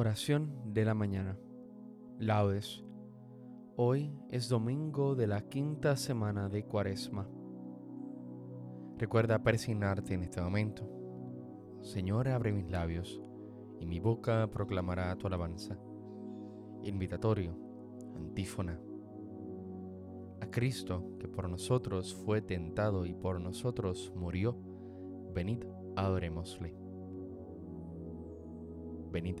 Oración de la mañana. Laudes. Hoy es domingo de la quinta semana de Cuaresma. Recuerda persignarte en este momento. Señor, abre mis labios y mi boca proclamará tu alabanza. Invitatorio, antífona. A Cristo, que por nosotros fue tentado y por nosotros murió, venid, adorémosle. Venid,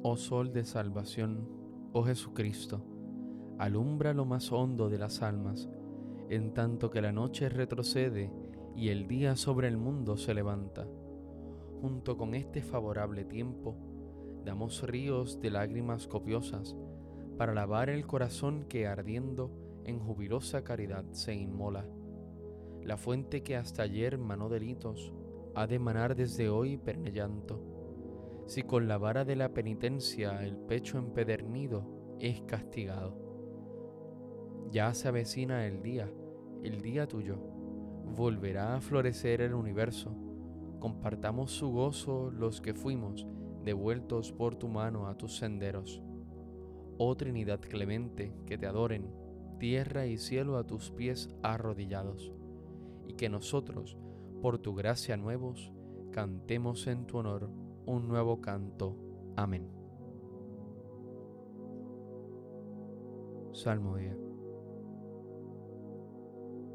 Oh Sol de Salvación, oh Jesucristo, alumbra lo más hondo de las almas, en tanto que la noche retrocede y el día sobre el mundo se levanta. Junto con este favorable tiempo, damos ríos de lágrimas copiosas para lavar el corazón que ardiendo en jubilosa caridad se inmola. La fuente que hasta ayer manó delitos, ha de manar desde hoy perne llanto si con la vara de la penitencia el pecho empedernido es castigado. Ya se avecina el día, el día tuyo, volverá a florecer el universo, compartamos su gozo los que fuimos devueltos por tu mano a tus senderos. Oh Trinidad clemente, que te adoren, tierra y cielo a tus pies arrodillados, y que nosotros, por tu gracia nuevos, cantemos en tu honor un nuevo canto. Amén. Salmo día.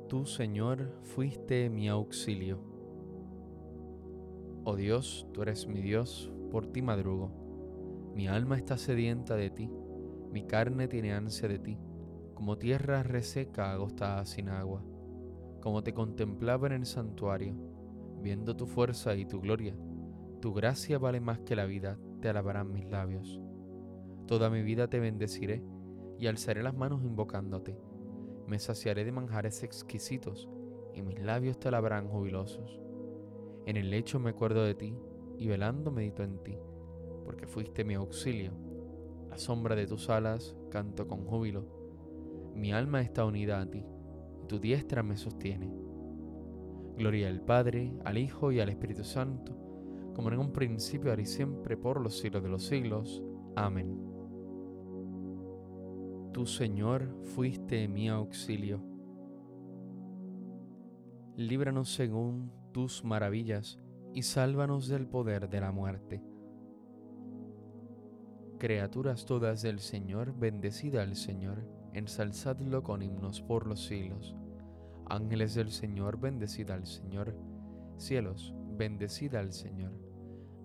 Tú, Señor, fuiste mi auxilio. Oh Dios, tú eres mi Dios, por ti madrugo. Mi alma está sedienta de ti, mi carne tiene ansia de ti, como tierra reseca agostada sin agua. Como te contemplaba en el santuario, viendo tu fuerza y tu gloria tu gracia vale más que la vida, te alabarán mis labios. Toda mi vida te bendeciré y alzaré las manos invocándote. Me saciaré de manjares exquisitos y mis labios te alabarán jubilosos. En el lecho me acuerdo de ti y velando medito en ti, porque fuiste mi auxilio. A sombra de tus alas canto con júbilo. Mi alma está unida a ti y tu diestra me sostiene. Gloria al Padre, al Hijo y al Espíritu Santo como en un principio, ahora y siempre, por los siglos de los siglos. Amén. Tu Señor fuiste mi auxilio. Líbranos según tus maravillas y sálvanos del poder de la muerte. Criaturas todas del Señor, bendecida al Señor, ensalzadlo con himnos por los siglos. Ángeles del Señor, bendecida al Señor. Cielos, bendecida al Señor.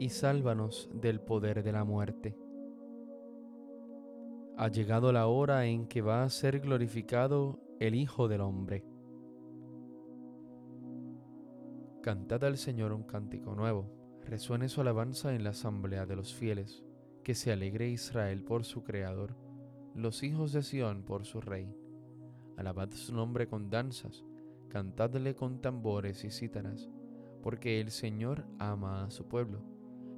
y sálvanos del poder de la muerte ha llegado la hora en que va a ser glorificado el Hijo del Hombre. Cantad al Señor un cántico nuevo, resuene su alabanza en la asamblea de los fieles, que se alegre Israel por su Creador, los hijos de Sión por su Rey. Alabad su nombre con danzas, cantadle con tambores y cítaras, porque el Señor ama a su pueblo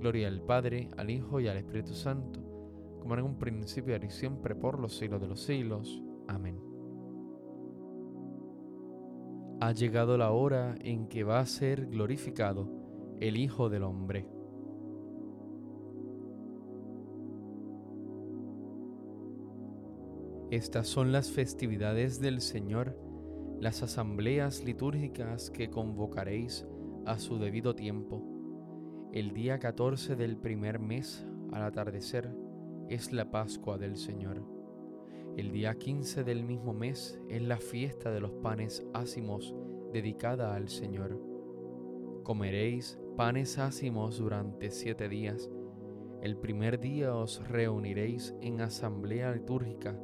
Gloria al Padre, al Hijo y al Espíritu Santo como en un principio y siempre por los siglos de los siglos. Amén. Ha llegado la hora en que va a ser glorificado el Hijo del Hombre. Estas son las festividades del Señor, las asambleas litúrgicas que convocaréis a su debido tiempo. El día 14 del primer mes, al atardecer, es la Pascua del Señor. El día 15 del mismo mes es la fiesta de los panes ácimos dedicada al Señor. Comeréis panes ácimos durante siete días. El primer día os reuniréis en asamblea litúrgica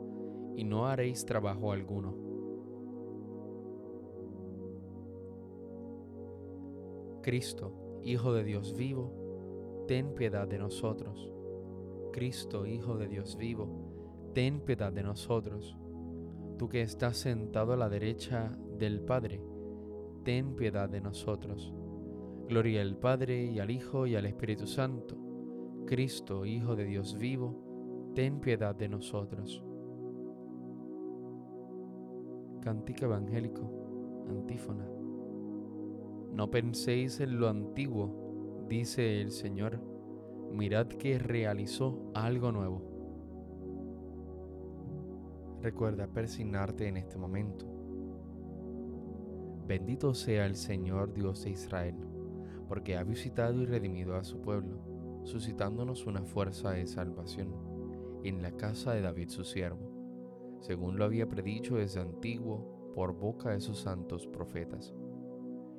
y no haréis trabajo alguno. Cristo, Hijo de Dios vivo, ten piedad de nosotros. Cristo, Hijo de Dios vivo, ten piedad de nosotros. Tú que estás sentado a la derecha del Padre, ten piedad de nosotros. Gloria al Padre y al Hijo y al Espíritu Santo. Cristo, Hijo de Dios vivo, ten piedad de nosotros. Cántico Evangélico, antífona. No penséis en lo antiguo, dice el Señor mirad que realizó algo nuevo. Recuerda persignarte en este momento. Bendito sea el Señor Dios de Israel, porque ha visitado y redimido a su pueblo, suscitándonos una fuerza de salvación en la casa de David su siervo, según lo había predicho desde antiguo por boca de sus santos profetas.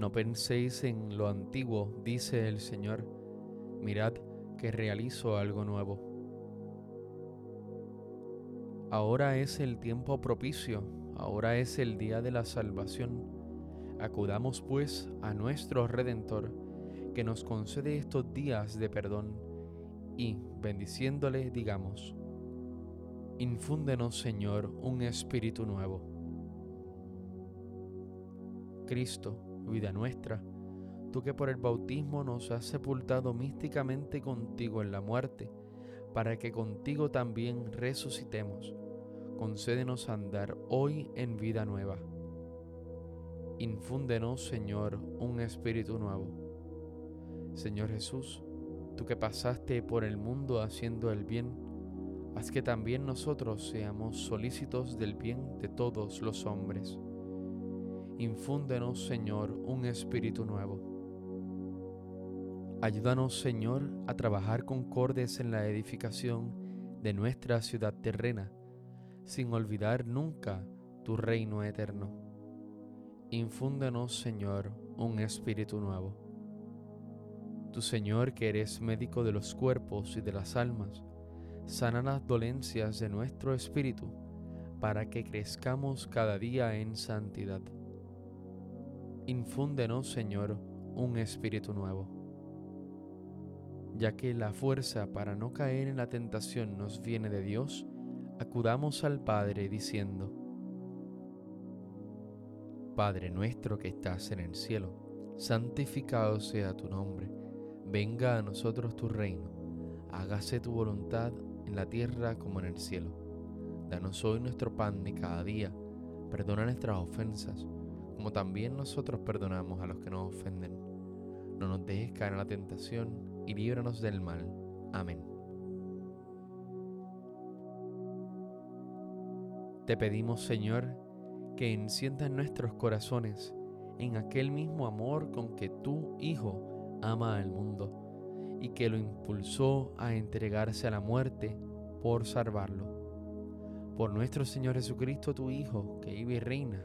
No penséis en lo antiguo, dice el Señor, mirad que realizo algo nuevo. Ahora es el tiempo propicio, ahora es el día de la salvación. Acudamos pues a nuestro Redentor, que nos concede estos días de perdón, y, bendiciéndole, digamos, Infúndenos, Señor, un espíritu nuevo. Cristo, vida nuestra, tú que por el bautismo nos has sepultado místicamente contigo en la muerte, para que contigo también resucitemos. Concédenos andar hoy en vida nueva. Infúndenos, Señor, un espíritu nuevo. Señor Jesús, tú que pasaste por el mundo haciendo el bien, haz que también nosotros seamos solícitos del bien de todos los hombres. Infúndenos, Señor, un espíritu nuevo. Ayúdanos, Señor, a trabajar concordes en la edificación de nuestra ciudad terrena, sin olvidar nunca tu reino eterno. Infúndenos, Señor, un espíritu nuevo. Tu Señor, que eres médico de los cuerpos y de las almas, sana las dolencias de nuestro espíritu, para que crezcamos cada día en santidad. Infúndenos, Señor, un espíritu nuevo ya que la fuerza para no caer en la tentación nos viene de Dios, acudamos al Padre diciendo, Padre nuestro que estás en el cielo, santificado sea tu nombre, venga a nosotros tu reino, hágase tu voluntad en la tierra como en el cielo. Danos hoy nuestro pan de cada día, perdona nuestras ofensas, como también nosotros perdonamos a los que nos ofenden. No nos dejes caer en la tentación y líbranos del mal. Amén. Te pedimos, Señor, que enciendas nuestros corazones en aquel mismo amor con que tu Hijo ama al mundo y que lo impulsó a entregarse a la muerte por salvarlo. Por nuestro Señor Jesucristo, tu Hijo, que vive y reina